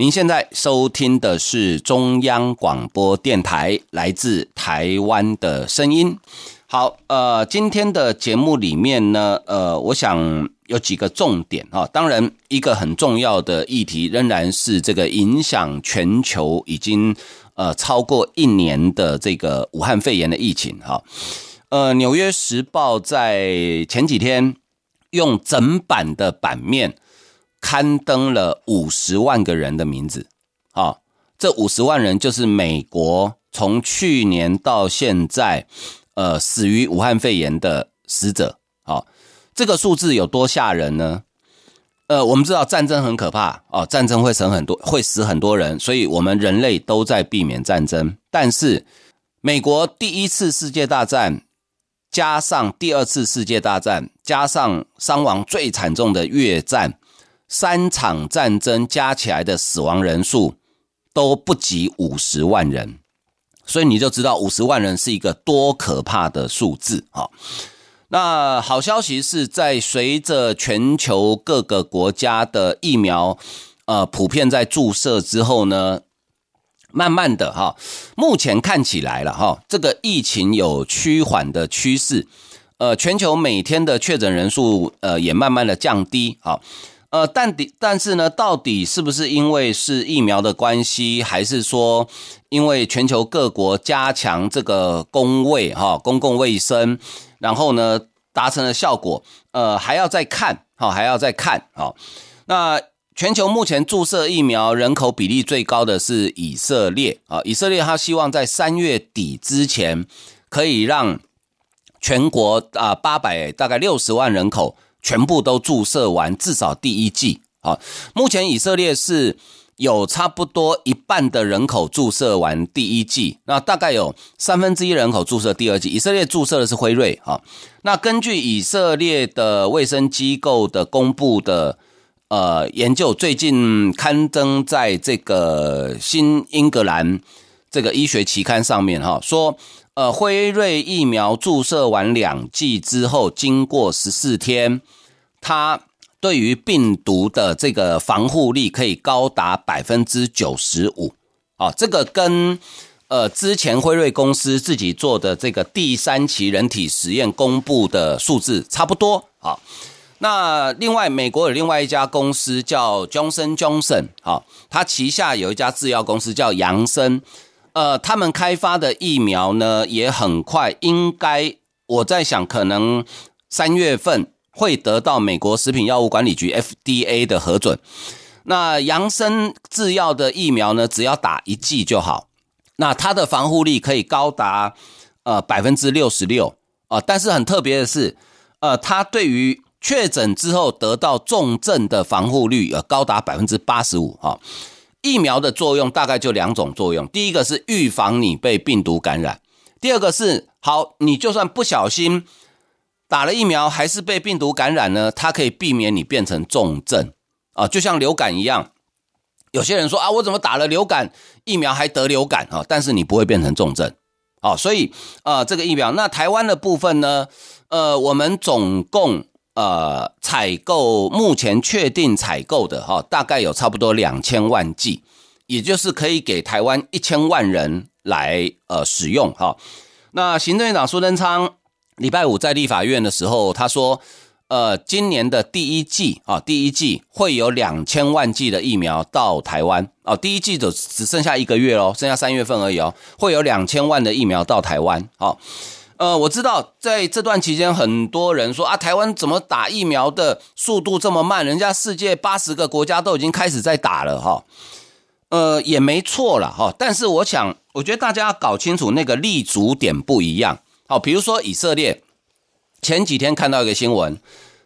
您现在收听的是中央广播电台来自台湾的声音。好，呃，今天的节目里面呢，呃，我想有几个重点啊。当然，一个很重要的议题仍然是这个影响全球已经呃超过一年的这个武汉肺炎的疫情哈。呃，《纽约时报》在前几天用整版的版面刊登了五十万个人的名字，啊，这五十万人就是美国从去年到现在，呃，死于武汉肺炎的死者，啊，这个数字有多吓人呢？呃，我们知道战争很可怕，哦，战争会死很多，会死很多人，所以我们人类都在避免战争。但是，美国第一次世界大战。加上第二次世界大战，加上伤亡最惨重的越战，三场战争加起来的死亡人数都不及五十万人，所以你就知道五十万人是一个多可怕的数字啊！那好消息是在随着全球各个国家的疫苗呃普遍在注射之后呢。慢慢的哈，目前看起来了哈，这个疫情有趋缓的趋势，呃，全球每天的确诊人数呃也慢慢的降低啊，呃，但底但是呢，到底是不是因为是疫苗的关系，还是说因为全球各国加强这个公卫哈公共卫生，然后呢达成了效果，呃，还要再看哈，还要再看好，那。全球目前注射疫苗人口比例最高的是以色列啊，以色列他希望在三月底之前可以让全国啊八百大概六十万人口全部都注射完至少第一剂啊。目前以色列是有差不多一半的人口注射完第一剂，那大概有三分之一人口注射第二剂。以色列注射的是辉瑞啊。那根据以色列的卫生机构的公布的。呃，研究最近刊登在这个新英格兰这个医学期刊上面哈，说呃，辉瑞疫苗注射完两剂之后，经过十四天，它对于病毒的这个防护力可以高达百分之九十五啊，这个跟呃之前辉瑞公司自己做的这个第三期人体实验公布的数字差不多啊。那另外，美国有另外一家公司叫 Johnson Johnson，好，它旗下有一家制药公司叫杨森，呃，他们开发的疫苗呢也很快，应该我在想，可能三月份会得到美国食品药物管理局 FDA 的核准。那杨森制药的疫苗呢，只要打一剂就好，那它的防护力可以高达呃百分之六十六啊，但是很特别的是，呃，它对于确诊之后得到重症的防护率呃高达百分之八十五哈，疫苗的作用大概就两种作用，第一个是预防你被病毒感染，第二个是好，你就算不小心打了疫苗还是被病毒感染呢，它可以避免你变成重症啊，就像流感一样，有些人说啊，我怎么打了流感疫苗还得流感啊？但是你不会变成重症啊，所以呃这个疫苗，那台湾的部分呢，呃我们总共。呃，采购目前确定采购的哈，大概有差不多两千万剂，也就是可以给台湾一千万人来呃使用哈。那行政院长苏贞昌礼拜五在立法院的时候，他说，呃，今年的第一季啊，第一季会有两千万剂的疫苗到台湾哦，第一季就只剩下一个月喽，剩下三月份而已哦，会有两千万的疫苗到台湾，好。呃，我知道在这段期间，很多人说啊，台湾怎么打疫苗的速度这么慢？人家世界八十个国家都已经开始在打了哈。呃，也没错了哈。但是我想，我觉得大家要搞清楚那个立足点不一样。好，比如说以色列，前几天看到一个新闻，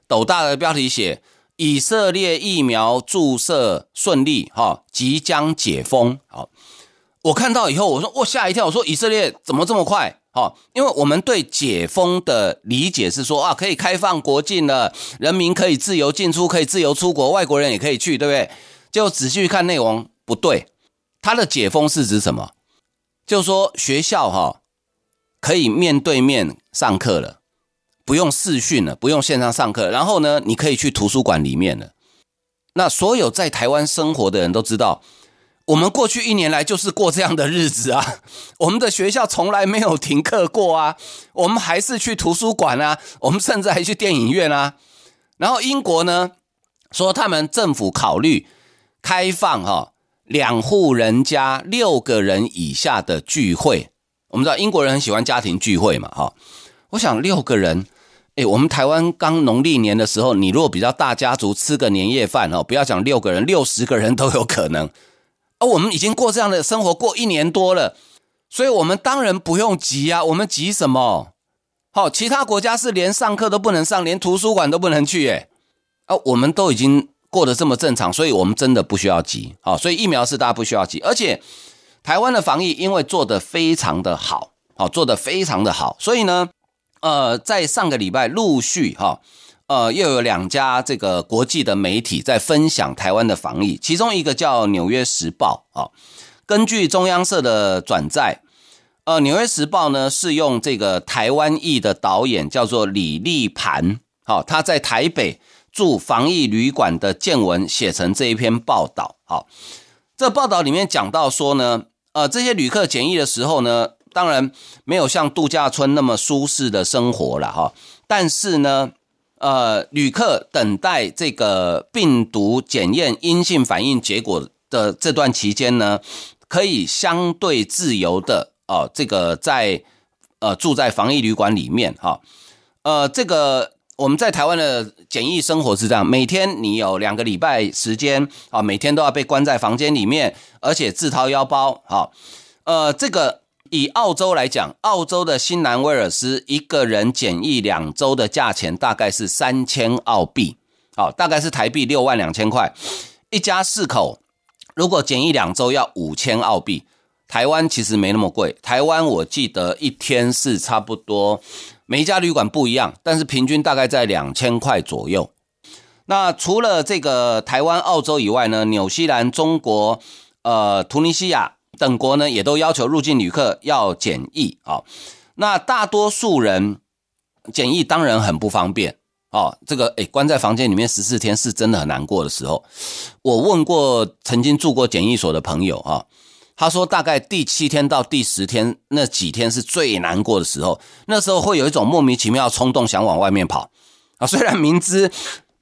斗大的标题写以色列疫苗注射顺利哈，即将解封。好。我看到以后，我说我吓一跳，我说以色列怎么这么快？好，因为我们对解封的理解是说啊，可以开放国境了，人民可以自由进出，可以自由出国，外国人也可以去，对不对？就仔细看内容，不对，它的解封是指什么？就是说学校哈可以面对面上课了，不用视讯了，不用线上上课，然后呢，你可以去图书馆里面了。那所有在台湾生活的人都知道。我们过去一年来就是过这样的日子啊，我们的学校从来没有停课过啊，我们还是去图书馆啊，我们甚至还去电影院啊。然后英国呢，说他们政府考虑开放哈两户人家六个人以下的聚会。我们知道英国人很喜欢家庭聚会嘛，哈。我想六个人，诶，我们台湾刚农历年的时候，你如果比较大家族吃个年夜饭哦，不要讲六个人，六十个人都有可能。而我们已经过这样的生活过一年多了，所以我们当然不用急啊。我们急什么？好，其他国家是连上课都不能上，连图书馆都不能去，诶啊，我们都已经过得这么正常，所以我们真的不需要急。好，所以疫苗是大家不需要急，而且台湾的防疫因为做得非常的好，好，做得非常的好，所以呢，呃，在上个礼拜陆续哈。呃，又有两家这个国际的媒体在分享台湾的防疫，其中一个叫《纽约时报》啊。根据中央社的转载，呃，《纽约时报》呢是用这个台湾裔的导演叫做李立盘，好，他在台北住防疫旅馆的见闻写成这一篇报道。好，这报道里面讲到说呢，呃，这些旅客检疫的时候呢，当然没有像度假村那么舒适的生活了哈，但是呢。呃，旅客等待这个病毒检验阴性反应结果的这段期间呢，可以相对自由的哦，这个在呃住在防疫旅馆里面哈，呃，这个我们在台湾的检疫生活是这样，每天你有两个礼拜时间啊，每天都要被关在房间里面，而且自掏腰包哈，呃，这个。以澳洲来讲，澳洲的新南威尔斯一个人检疫两周的价钱大概是三千澳币，好，大概是台币六万两千块。一家四口如果检疫两周要五千澳币，台湾其实没那么贵。台湾我记得一天是差不多，每一家旅馆不一样，但是平均大概在两千块左右。那除了这个台湾、澳洲以外呢，纽西兰、中国、呃，突尼西亚。等国呢也都要求入境旅客要检疫啊，那大多数人检疫当然很不方便哦。这个诶，关在房间里面十四天是真的很难过的时候。我问过曾经住过检疫所的朋友啊，他说大概第七天到第十天那几天是最难过的时候，那时候会有一种莫名其妙冲动想往外面跑啊，虽然明知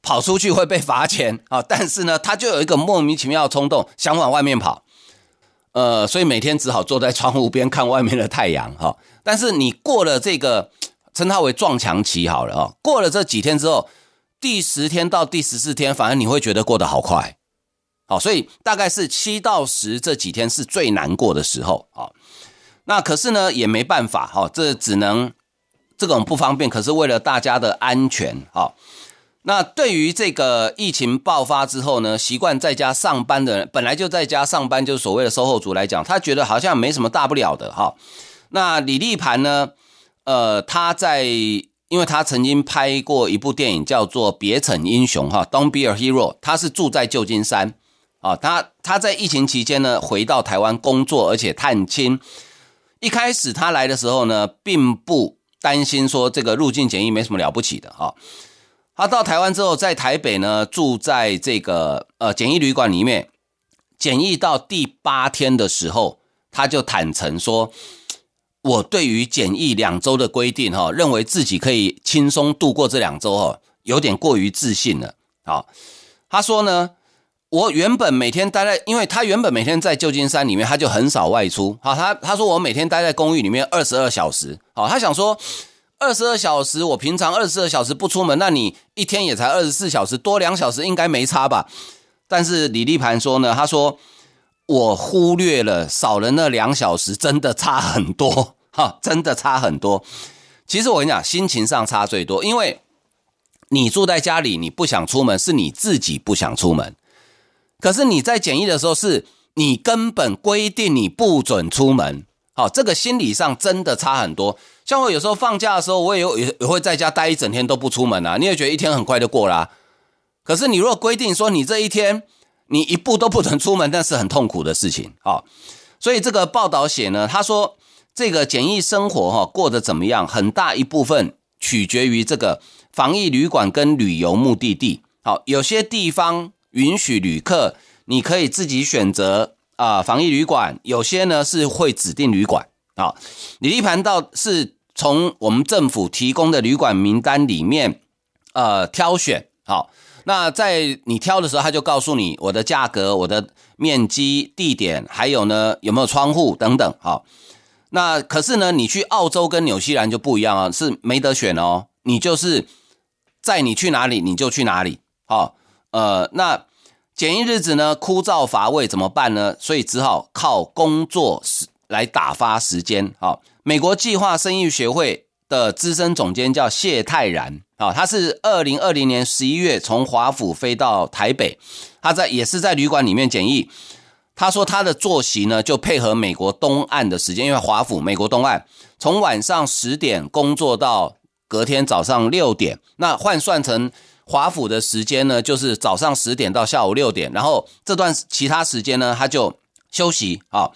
跑出去会被罚钱啊，但是呢，他就有一个莫名其妙的冲动想往外面跑。呃，所以每天只好坐在窗户边看外面的太阳哈。但是你过了这个，称它为撞墙期好了啊。过了这几天之后，第十天到第十四天，反而你会觉得过得好快。好，所以大概是七到十这几天是最难过的时候啊。那可是呢，也没办法哈，这只能这种不方便，可是为了大家的安全哈。那对于这个疫情爆发之后呢，习惯在家上班的人，本来就在家上班，就是所谓的售后族来讲，他觉得好像没什么大不了的哈。那李立盘呢，呃，他在，因为他曾经拍过一部电影叫做《别逞英雄》哈，Don't be a hero。他是住在旧金山啊，他他在疫情期间呢，回到台湾工作，而且探亲。一开始他来的时候呢，并不担心说这个入境检疫没什么了不起的哈。他到台湾之后，在台北呢，住在这个呃简易旅馆里面，检疫到第八天的时候，他就坦诚说：“我对于检疫两周的规定，哈，认为自己可以轻松度过这两周，哈，有点过于自信了。”好，他说呢，我原本每天待在，因为他原本每天在旧金山里面，他就很少外出。好，他他说我每天待在公寓里面二十二小时。好，他想说。二十二小时，我平常二十二小时不出门，那你一天也才二十四小时，多两小时应该没差吧？但是李立盘说呢，他说我忽略了少了那两小时，真的差很多，哈，真的差很多。其实我跟你讲，心情上差最多，因为你住在家里，你不想出门，是你自己不想出门。可是你在检疫的时候，是你根本规定你不准出门。好，这个心理上真的差很多。像我有时候放假的时候，我也有也会在家待一整天都不出门啊，你也觉得一天很快就过啦。可是你如果规定说你这一天你一步都不准出门，那是很痛苦的事情。好，所以这个报道写呢，他说这个简易生活哈过得怎么样，很大一部分取决于这个防疫旅馆跟旅游目的地。好，有些地方允许旅客你可以自己选择。啊，防疫旅馆有些呢是会指定旅馆啊，李立盘倒是从我们政府提供的旅馆名单里面呃挑选，好，那在你挑的时候，他就告诉你我的价格、我的面积、地点，还有呢有没有窗户等等，好，那可是呢，你去澳洲跟纽西兰就不一样啊，是没得选哦，你就是在你去哪里你就去哪里，好，呃，那。检疫日子呢，枯燥乏味怎么办呢？所以只好靠工作时来打发时间。好，美国计划生育学会的资深总监叫谢泰然，啊，他是二零二零年十一月从华府飞到台北，他在也是在旅馆里面检疫。他说他的作息呢，就配合美国东岸的时间，因为华府美国东岸从晚上十点工作到隔天早上六点，那换算成。华府的时间呢，就是早上十点到下午六点，然后这段其他时间呢，他就休息啊。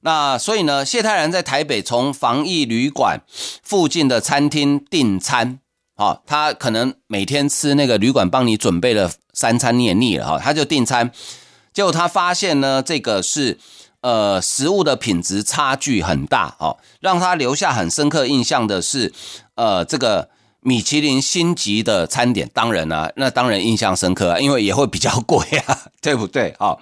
那所以呢，谢泰然在台北从防疫旅馆附近的餐厅订餐啊，他可能每天吃那个旅馆帮你准备了三餐，你也腻了哈，他就订餐，结果他发现呢，这个是呃食物的品质差距很大哦，让他留下很深刻印象的是呃这个。米其林星级的餐点，当然啊，那当然印象深刻，因为也会比较贵啊，对不对？好，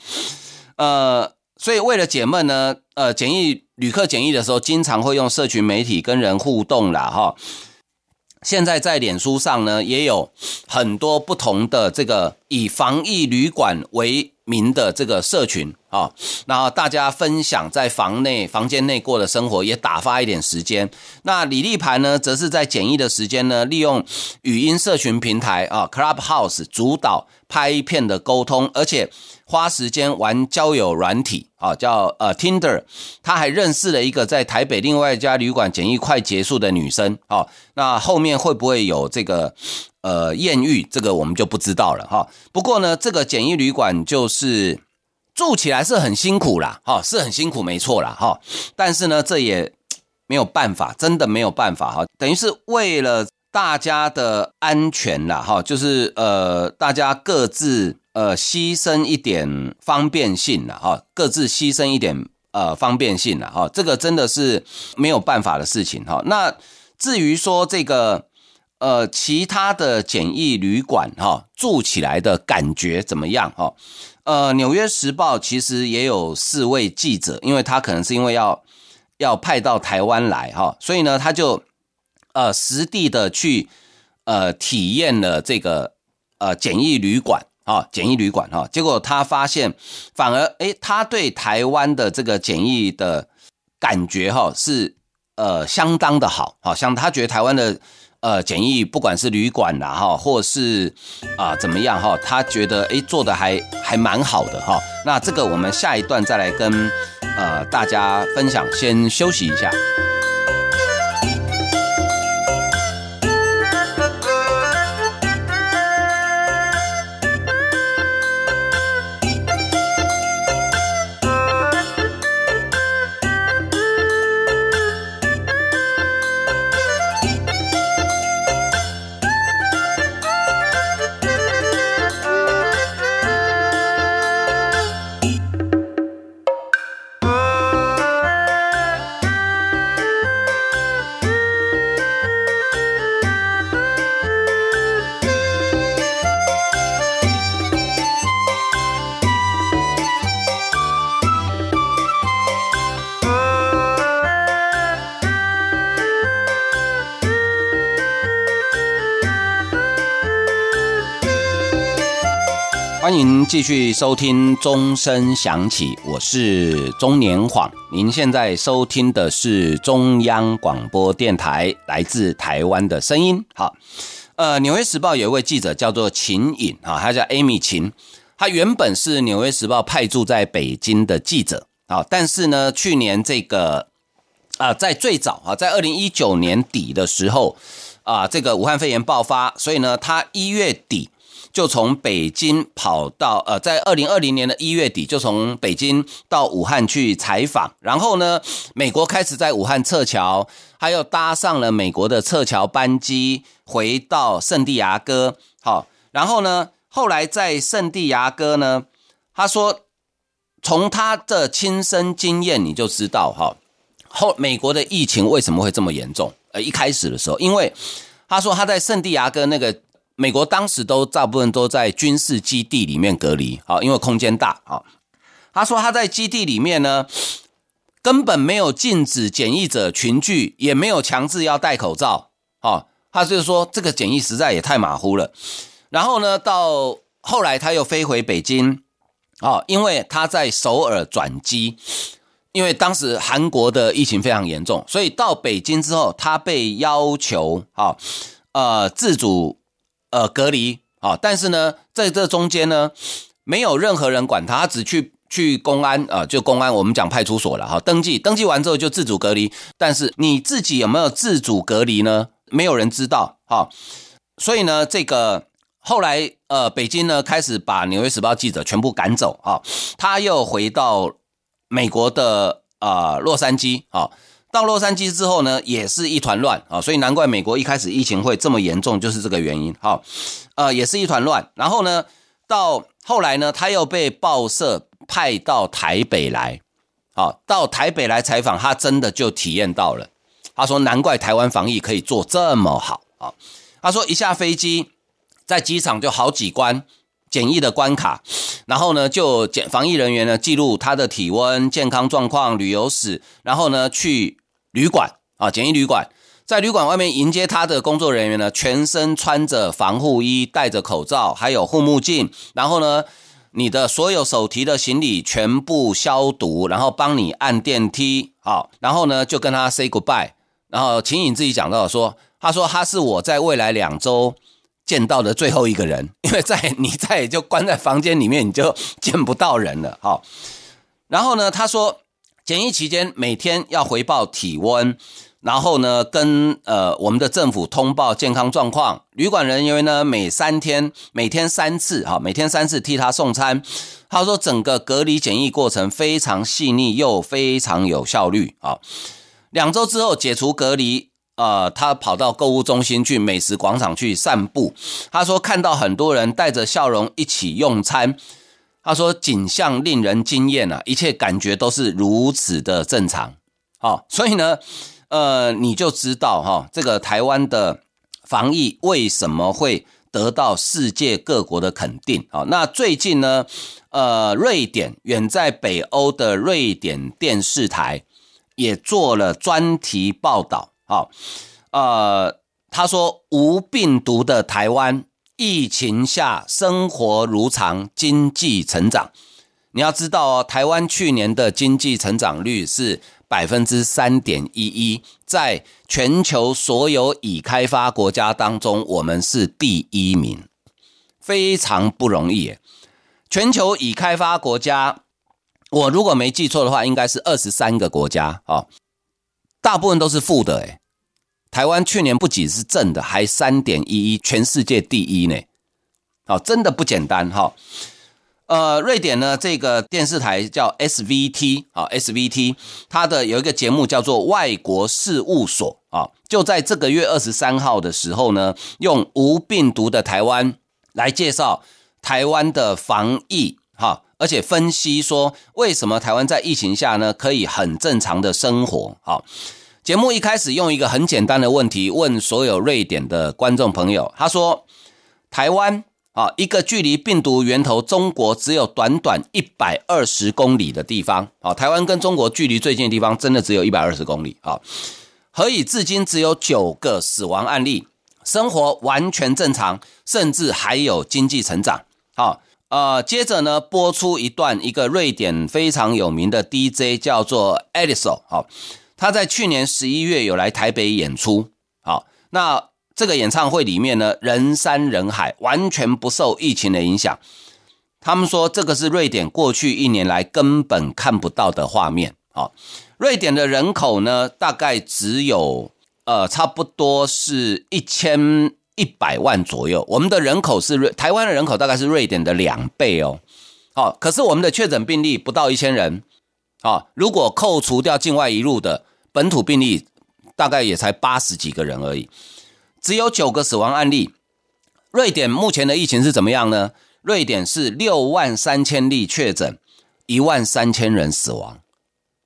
呃，所以为了解闷呢，呃，检疫旅客检疫的时候，经常会用社群媒体跟人互动啦。哈。现在在脸书上呢，也有很多不同的这个以防疫旅馆为名的这个社群啊，然后大家分享在房内房间内过的生活，也打发一点时间。那李立盘呢，则是在检疫的时间呢，利用语音社群平台啊，Clubhouse 主导拍片的沟通，而且花时间玩交友软体啊，叫呃 Tinder。他还认识了一个在台北另外一家旅馆检疫快结束的女生啊。那后面会不会有这个？呃，艳遇这个我们就不知道了哈。不过呢，这个检疫旅馆就是住起来是很辛苦啦，哈，是很辛苦，没错啦，哈。但是呢，这也没有办法，真的没有办法哈。等于是为了大家的安全啦，哈，就是呃，大家各自呃牺牲一点方便性了，哈，各自牺牲一点呃方便性了，哈。这个真的是没有办法的事情哈。那至于说这个。呃，其他的简易旅馆哈，住起来的感觉怎么样哈？呃，《纽约时报》其实也有四位记者，因为他可能是因为要要派到台湾来哈，所以呢，他就呃实地的去呃体验了这个呃简易旅馆啊，简易旅馆哈，结果他发现反而诶，他对台湾的这个简易的感觉哈是呃相当的好，好像他觉得台湾的。呃，简易不管是旅馆啦哈，或是啊、怎么样哈，他觉得诶做的还还蛮好的哈。那这个我们下一段再来跟呃大家分享，先休息一下。继续收听钟声响起，我是钟年晃。您现在收听的是中央广播电台来自台湾的声音。好，呃，《纽约时报》有一位记者叫做秦颖，啊，他叫 Amy 秦，他原本是《纽约时报》派驻在北京的记者啊，但是呢，去年这个啊，在最早啊，在二零一九年底的时候啊，这个武汉肺炎爆发，所以呢，他一月底就从北京跑到呃，在二零二零年的一月底就从北京到武汉去采访，然后呢，美国开始在武汉撤侨，还有搭上了美国的撤侨班机回到圣地牙哥，好，然后呢。后来在圣地牙哥呢，他说，从他的亲身经验你就知道哈，后美国的疫情为什么会这么严重？呃，一开始的时候，因为他说他在圣地牙哥那个美国当时都大部分都在军事基地里面隔离，好，因为空间大啊。他说他在基地里面呢，根本没有禁止检疫者群聚，也没有强制要戴口罩，好，他就是说这个检疫实在也太马虎了。然后呢，到后来他又飞回北京，哦，因为他在首尔转机，因为当时韩国的疫情非常严重，所以到北京之后，他被要求啊，呃，自主呃隔离啊，但是呢，在这中间呢，没有任何人管他，只去去公安啊，就公安，我们讲派出所了哈，登记登记完之后就自主隔离，但是你自己有没有自主隔离呢？没有人知道哈，所以呢，这个。后来，呃，北京呢开始把《纽约时报》记者全部赶走啊，他又回到美国的啊、洛杉矶啊，到洛杉矶之后呢，也是一团乱啊，所以难怪美国一开始疫情会这么严重，就是这个原因。好，呃，也是一团乱。然后呢，到后来呢，他又被报社派到台北来，好，到台北来采访，他真的就体验到了。他说：“难怪台湾防疫可以做这么好啊！”他说：“一下飞机。”在机场就好几关简易的关卡，然后呢，就检防疫人员呢记录他的体温、健康状况、旅游史，然后呢去旅馆啊，简易旅馆，在旅馆外面迎接他的工作人员呢，全身穿着防护衣，戴着口罩，还有护目镜，然后呢，你的所有手提的行李全部消毒，然后帮你按电梯，好，然后呢就跟他 say goodbye，然后秦颖自己讲到说，他说他是我在未来两周。见到的最后一个人，因为在你在就关在房间里面，你就见不到人了。好，然后呢，他说检疫期间每天要回报体温，然后呢跟呃我们的政府通报健康状况。旅馆人员呢每三天每天三次，哈，每天三次替他送餐。他说整个隔离检疫过程非常细腻又非常有效率。啊，两周之后解除隔离。呃，他跑到购物中心去美食广场去散步。他说看到很多人带着笑容一起用餐。他说景象令人惊艳啊，一切感觉都是如此的正常。好、哦，所以呢，呃，你就知道哈、哦，这个台湾的防疫为什么会得到世界各国的肯定。好、哦，那最近呢，呃，瑞典远在北欧的瑞典电视台也做了专题报道。好，呃，他说无病毒的台湾，疫情下生活如常，经济成长。你要知道哦，台湾去年的经济成长率是百分之三点一一，在全球所有已开发国家当中，我们是第一名，非常不容易。全球已开发国家，我如果没记错的话，应该是二十三个国家哦。大部分都是负的，诶，台湾去年不仅是正的，还三点一一，全世界第一呢，好，真的不简单哈。呃，瑞典呢，这个电视台叫 SVT 啊，SVT，它的有一个节目叫做《外国事务所》啊，就在这个月二十三号的时候呢，用无病毒的台湾来介绍台湾的防疫哈，而且分析说为什么台湾在疫情下呢可以很正常的生活，好。节目一开始用一个很简单的问题问所有瑞典的观众朋友，他说：“台湾啊，一个距离病毒源头中国只有短短一百二十公里的地方啊，台湾跟中国距离最近的地方真的只有一百二十公里啊，何以至今只有九个死亡案例，生活完全正常，甚至还有经济成长？”好，呃，接着呢，播出一段一个瑞典非常有名的 DJ 叫做 Edison 好。他在去年十一月有来台北演出，好，那这个演唱会里面呢，人山人海，完全不受疫情的影响。他们说这个是瑞典过去一年来根本看不到的画面。好，瑞典的人口呢，大概只有呃，差不多是一千一百万左右。我们的人口是瑞台湾的人口大概是瑞典的两倍哦。好，可是我们的确诊病例不到一千人。好，如果扣除掉境外移入的本土病例，大概也才八十几个人而已，只有九个死亡案例。瑞典目前的疫情是怎么样呢？瑞典是六万三千例确诊，一万三千人死亡。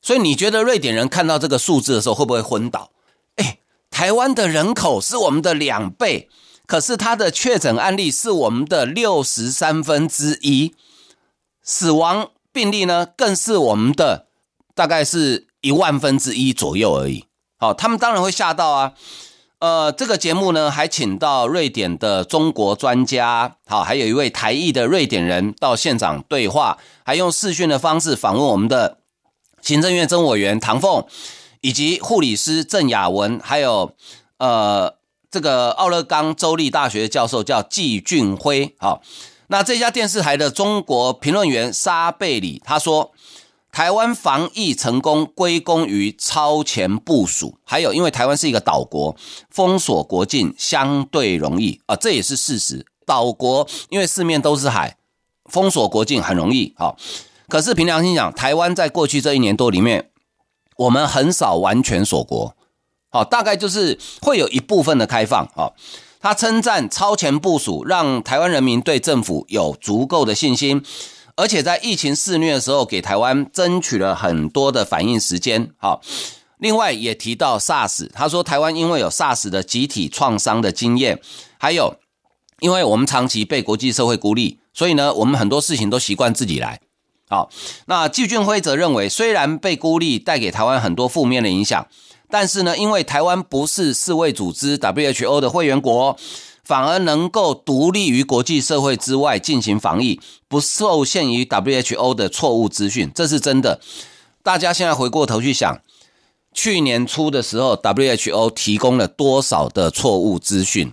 所以你觉得瑞典人看到这个数字的时候会不会昏倒？哎，台湾的人口是我们的两倍，可是他的确诊案例是我们的六十三分之一，死亡病例呢更是我们的大概是一万分之一左右而已。好，他们当然会吓到啊。呃，这个节目呢还请到瑞典的中国专家，好，还有一位台裔的瑞典人到现场对话，还用视讯的方式访问我们的。行政院政委员唐凤，以及护理师郑雅文，还有呃这个奥勒冈州立大学教授叫季俊辉。好，那这家电视台的中国评论员沙贝里他说，台湾防疫成功归功于超前部署，还有因为台湾是一个岛国，封锁国境相对容易啊，这也是事实。岛国因为四面都是海，封锁国境很容易。好。可是凭良心讲，台湾在过去这一年多里面，我们很少完全锁国，好，大概就是会有一部分的开放。好，他称赞超前部署，让台湾人民对政府有足够的信心，而且在疫情肆虐的时候，给台湾争取了很多的反应时间。好，另外也提到 SARS，他说台湾因为有 SARS 的集体创伤的经验，还有因为我们长期被国际社会孤立，所以呢，我们很多事情都习惯自己来。好，那季俊辉则认为，虽然被孤立带给台湾很多负面的影响，但是呢，因为台湾不是世卫组织 WHO 的会员国，反而能够独立于国际社会之外进行防疫，不受限于 WHO 的错误资讯，这是真的。大家现在回过头去想，去年初的时候，WHO 提供了多少的错误资讯？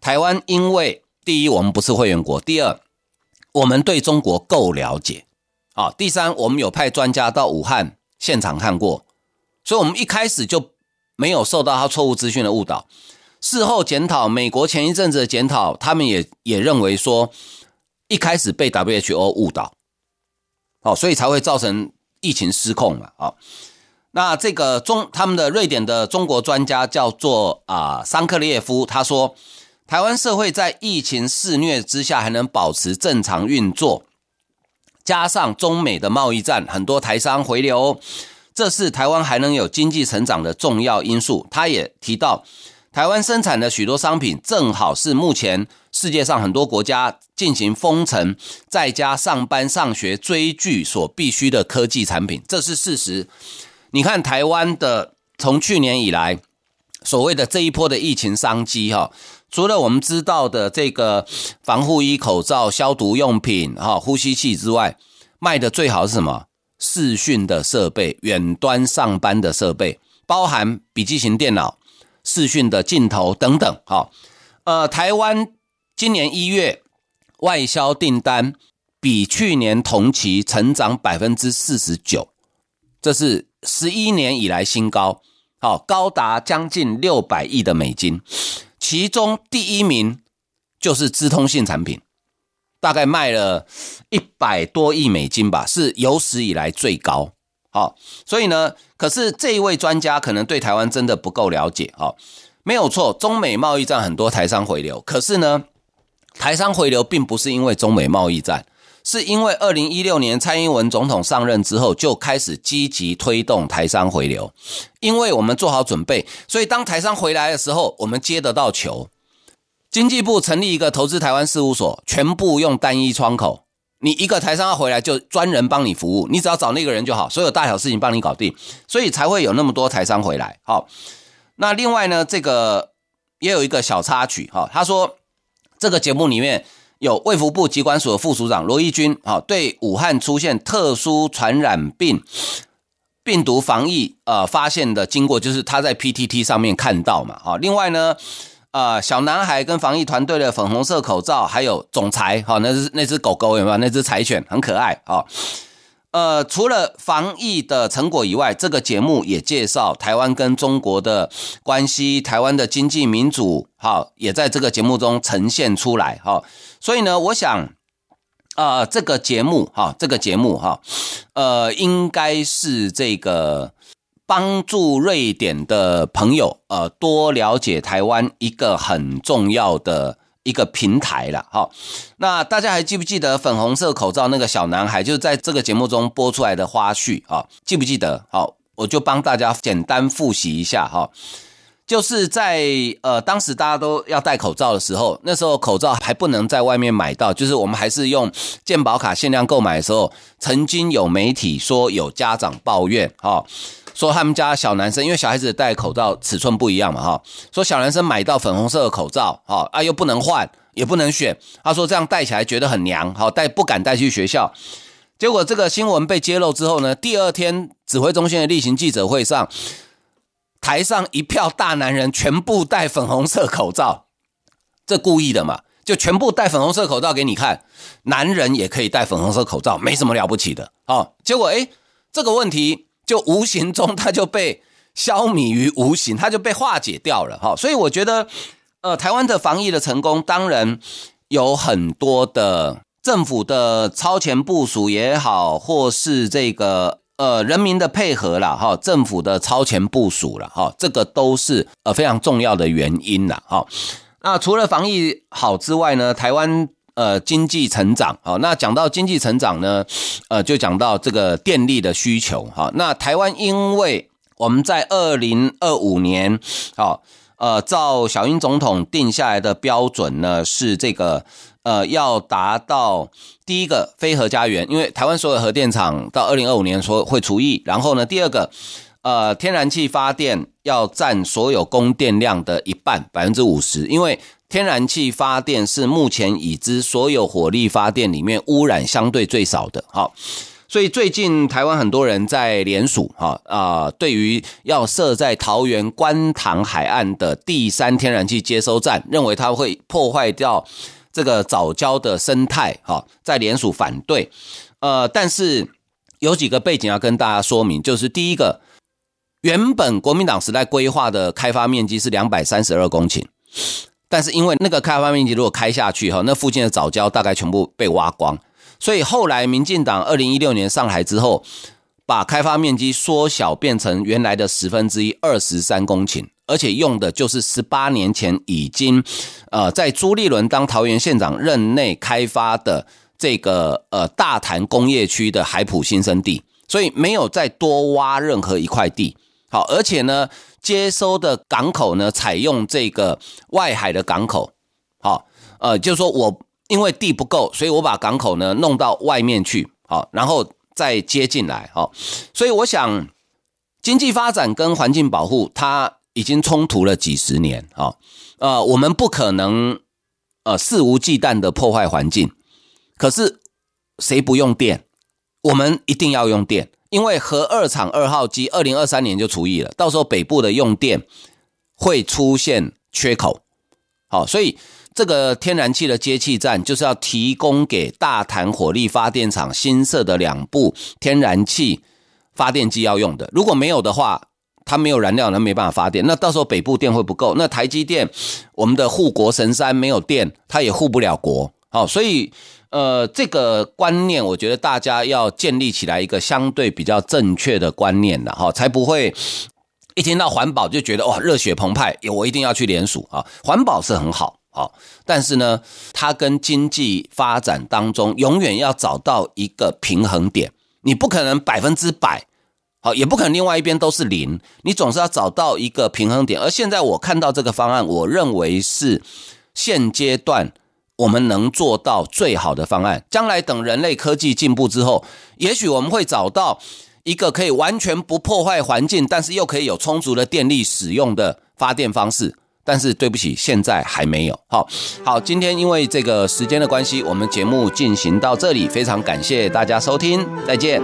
台湾因为第一，我们不是会员国；第二，我们对中国够了解。啊，第三，我们有派专家到武汉现场看过，所以我们一开始就没有受到他错误资讯的误导。事后检讨，美国前一阵子的检讨，他们也也认为说，一开始被 WHO 误导，哦，所以才会造成疫情失控嘛。啊，那这个中他们的瑞典的中国专家叫做啊桑克列夫，他说，台湾社会在疫情肆虐之下还能保持正常运作。加上中美的贸易战，很多台商回流，这是台湾还能有经济成长的重要因素。他也提到，台湾生产的许多商品，正好是目前世界上很多国家进行封城、在家上班、上学、追剧所必须的科技产品，这是事实。你看台湾的从去年以来所谓的这一波的疫情商机，哈。除了我们知道的这个防护衣、口罩、消毒用品、哈呼吸器之外，卖的最好是什么？视讯的设备、远端上班的设备，包含笔记型电脑、视讯的镜头等等。哈，呃，台湾今年一月外销订单比去年同期成长百分之四十九，这是十一年以来新高，好，高达将近六百亿的美金。其中第一名就是资通信产品，大概卖了一百多亿美金吧，是有史以来最高。好，所以呢，可是这一位专家可能对台湾真的不够了解。好，没有错，中美贸易战很多台商回流，可是呢，台商回流并不是因为中美贸易战。是因为二零一六年蔡英文总统上任之后，就开始积极推动台商回流，因为我们做好准备，所以当台商回来的时候，我们接得到球。经济部成立一个投资台湾事务所，全部用单一窗口，你一个台商要回来，就专人帮你服务，你只要找那个人就好，所有大小事情帮你搞定，所以才会有那么多台商回来。好，那另外呢，这个也有一个小插曲，哈，他说这个节目里面。有卫福部疾管署的副署长罗一军，啊，对武汉出现特殊传染病病毒防疫，呃，发现的经过就是他在 PTT 上面看到嘛，啊，另外呢，呃小男孩跟防疫团队的粉红色口罩，还有总裁，哈，那只那只狗狗有没有？那只柴犬很可爱，好。呃，除了防疫的成果以外，这个节目也介绍台湾跟中国的关系，台湾的经济民主，好，也在这个节目中呈现出来，哈。所以呢，我想，呃，这个节目，哈，这个节目，哈，呃，应该是这个帮助瑞典的朋友，呃，多了解台湾一个很重要的。一个平台了，好，那大家还记不记得粉红色口罩那个小男孩，就是在这个节目中播出来的花絮啊？记不记得？好，我就帮大家简单复习一下哈，就是在呃当时大家都要戴口罩的时候，那时候口罩还不能在外面买到，就是我们还是用健保卡限量购买的时候，曾经有媒体说有家长抱怨哈。说他们家小男生，因为小孩子戴口罩尺寸不一样嘛，哈。说小男生买到粉红色的口罩，哈啊又不能换，也不能选。他说这样戴起来觉得很娘，好戴不敢戴去学校。结果这个新闻被揭露之后呢，第二天指挥中心的例行记者会上，台上一票大男人全部戴粉红色口罩，这故意的嘛？就全部戴粉红色口罩给你看，男人也可以戴粉红色口罩，没什么了不起的。好，结果诶，这个问题。就无形中，它就被消弭于无形，它就被化解掉了哈。所以我觉得，呃，台湾的防疫的成功，当然有很多的政府的超前部署也好，或是这个呃人民的配合了哈，政府的超前部署了哈，这个都是呃非常重要的原因了哈。那除了防疫好之外呢，台湾。呃，经济成长，好，那讲到经济成长呢，呃，就讲到这个电力的需求，好，那台湾因为我们在二零二五年，好，呃，照小英总统定下来的标准呢，是这个，呃，要达到第一个非核家园，因为台湾所有核电厂到二零二五年说会除役，然后呢，第二个，呃，天然气发电要占所有供电量的一半，百分之五十，因为。天然气发电是目前已知所有火力发电里面污染相对最少的，好，所以最近台湾很多人在联署，哈啊，对于要设在桃园观塘海岸的第三天然气接收站，认为它会破坏掉这个早礁的生态，哈，在联署反对，呃，但是有几个背景要跟大家说明，就是第一个，原本国民党时代规划的开发面积是两百三十二公顷。但是因为那个开发面积如果开下去哈，那附近的早教大概全部被挖光，所以后来民进党二零一六年上台之后，把开发面积缩小变成原来的十分之一，二十三公顷，而且用的就是十八年前已经呃在朱立伦当桃园县长任内开发的这个呃大潭工业区的海埔新生地，所以没有再多挖任何一块地。好，而且呢。接收的港口呢，采用这个外海的港口，好，呃，就是说我因为地不够，所以我把港口呢弄到外面去，好，然后再接进来，好，所以我想，经济发展跟环境保护，它已经冲突了几十年，好，呃，我们不可能呃肆无忌惮的破坏环境，可是谁不用电？我们一定要用电。因为核二厂二号机二零二三年就除役了，到时候北部的用电会出现缺口，好，所以这个天然气的接气站就是要提供给大潭火力发电厂新设的两部天然气发电机要用的，如果没有的话，它没有燃料，那没办法发电，那到时候北部电会不够，那台积电我们的护国神山没有电，它也护不了国，好，所以。呃，这个观念，我觉得大家要建立起来一个相对比较正确的观念了哈，才不会一听到环保就觉得哇热血澎湃，我一定要去联署啊！环保是很好啊，但是呢，它跟经济发展当中永远要找到一个平衡点，你不可能百分之百好，也不可能另外一边都是零，你总是要找到一个平衡点。而现在我看到这个方案，我认为是现阶段。我们能做到最好的方案，将来等人类科技进步之后，也许我们会找到一个可以完全不破坏环境，但是又可以有充足的电力使用的发电方式。但是对不起，现在还没有。好，好，今天因为这个时间的关系，我们节目进行到这里，非常感谢大家收听，再见。